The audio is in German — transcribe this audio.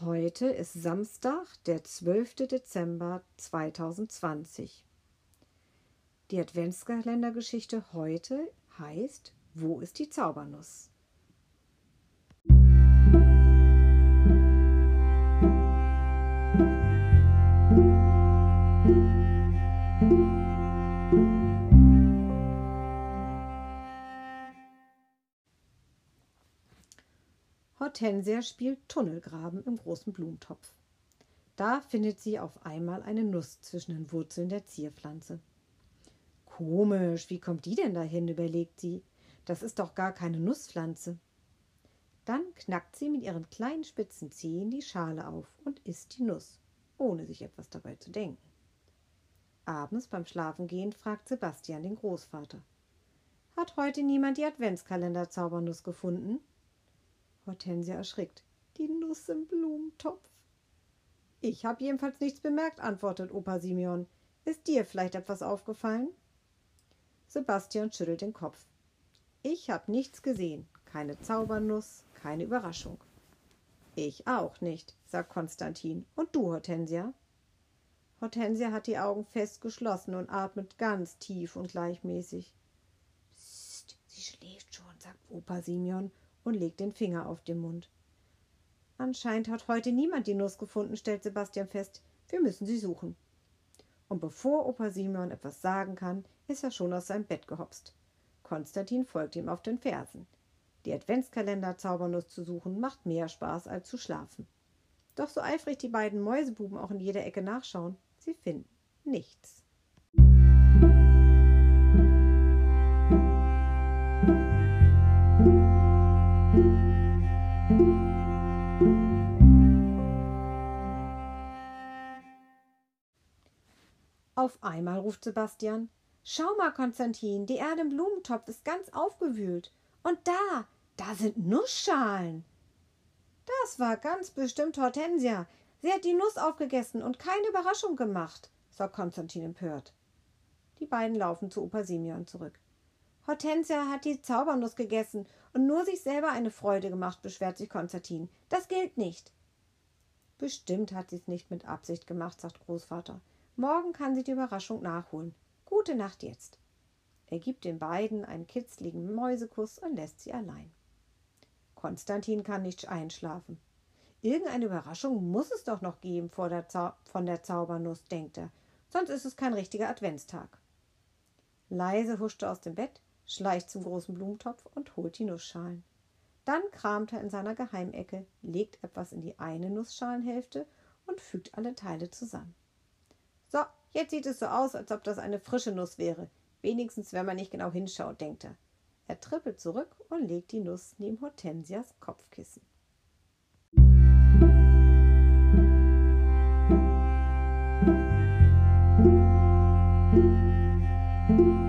Heute ist Samstag, der 12. Dezember 2020. Die Adventskalendergeschichte heute heißt Wo ist die Zaubernuss? Musik Hortensia spielt Tunnelgraben im großen Blumentopf. Da findet sie auf einmal eine Nuss zwischen den Wurzeln der Zierpflanze. Komisch, wie kommt die denn dahin? überlegt sie. Das ist doch gar keine Nusspflanze. Dann knackt sie mit ihren kleinen spitzen Zehen die Schale auf und isst die Nuss, ohne sich etwas dabei zu denken. Abends beim Schlafengehen fragt Sebastian den Großvater. Hat heute niemand die Adventskalender-Zaubernuss gefunden? Hortensia erschrickt. Die Nuss im Blumentopf. Ich habe jedenfalls nichts bemerkt, antwortet Opa Simeon. Ist dir vielleicht etwas aufgefallen? Sebastian schüttelt den Kopf. Ich habe nichts gesehen. Keine Zaubernuss, keine Überraschung. Ich auch nicht, sagt Konstantin. Und du, Hortensia? Hortensia hat die Augen fest geschlossen und atmet ganz tief und gleichmäßig. Psst, sie schläft schon, sagt Opa Simeon und legt den Finger auf den Mund. Anscheinend hat heute niemand die Nuss gefunden, stellt Sebastian fest. Wir müssen sie suchen. Und bevor Opa Simon etwas sagen kann, ist er schon aus seinem Bett gehopst. Konstantin folgt ihm auf den Fersen. Die Adventskalender-Zaubernuss zu suchen macht mehr Spaß als zu schlafen. Doch so eifrig die beiden Mäusebuben auch in jeder Ecke nachschauen, sie finden nichts. Auf einmal ruft Sebastian Schau mal, Konstantin, die Erde im Blumentopf ist ganz aufgewühlt. Und da, da sind Nussschalen. Das war ganz bestimmt Hortensia. Sie hat die Nuss aufgegessen und keine Überraschung gemacht, sagt Konstantin empört. Die beiden laufen zu Opa Simeon zurück. Hortensia hat die Zaubernuss gegessen und nur sich selber eine Freude gemacht, beschwert sich Konstantin. Das gilt nicht. Bestimmt hat sie es nicht mit Absicht gemacht, sagt Großvater. Morgen kann sie die Überraschung nachholen. Gute Nacht jetzt. Er gibt den beiden einen kitzligen Mäusekuss und lässt sie allein. Konstantin kann nicht einschlafen. Irgendeine Überraschung muss es doch noch geben der von der Zaubernuss, denkt er, sonst ist es kein richtiger Adventstag. Leise huscht er aus dem Bett, schleicht zum großen Blumentopf und holt die Nussschalen. Dann kramt er in seiner Geheimecke, legt etwas in die eine Nussschalenhälfte und fügt alle Teile zusammen. So, jetzt sieht es so aus, als ob das eine frische Nuss wäre. Wenigstens, wenn man nicht genau hinschaut, denkt er. Er trippelt zurück und legt die Nuss neben Hortensias Kopfkissen. Musik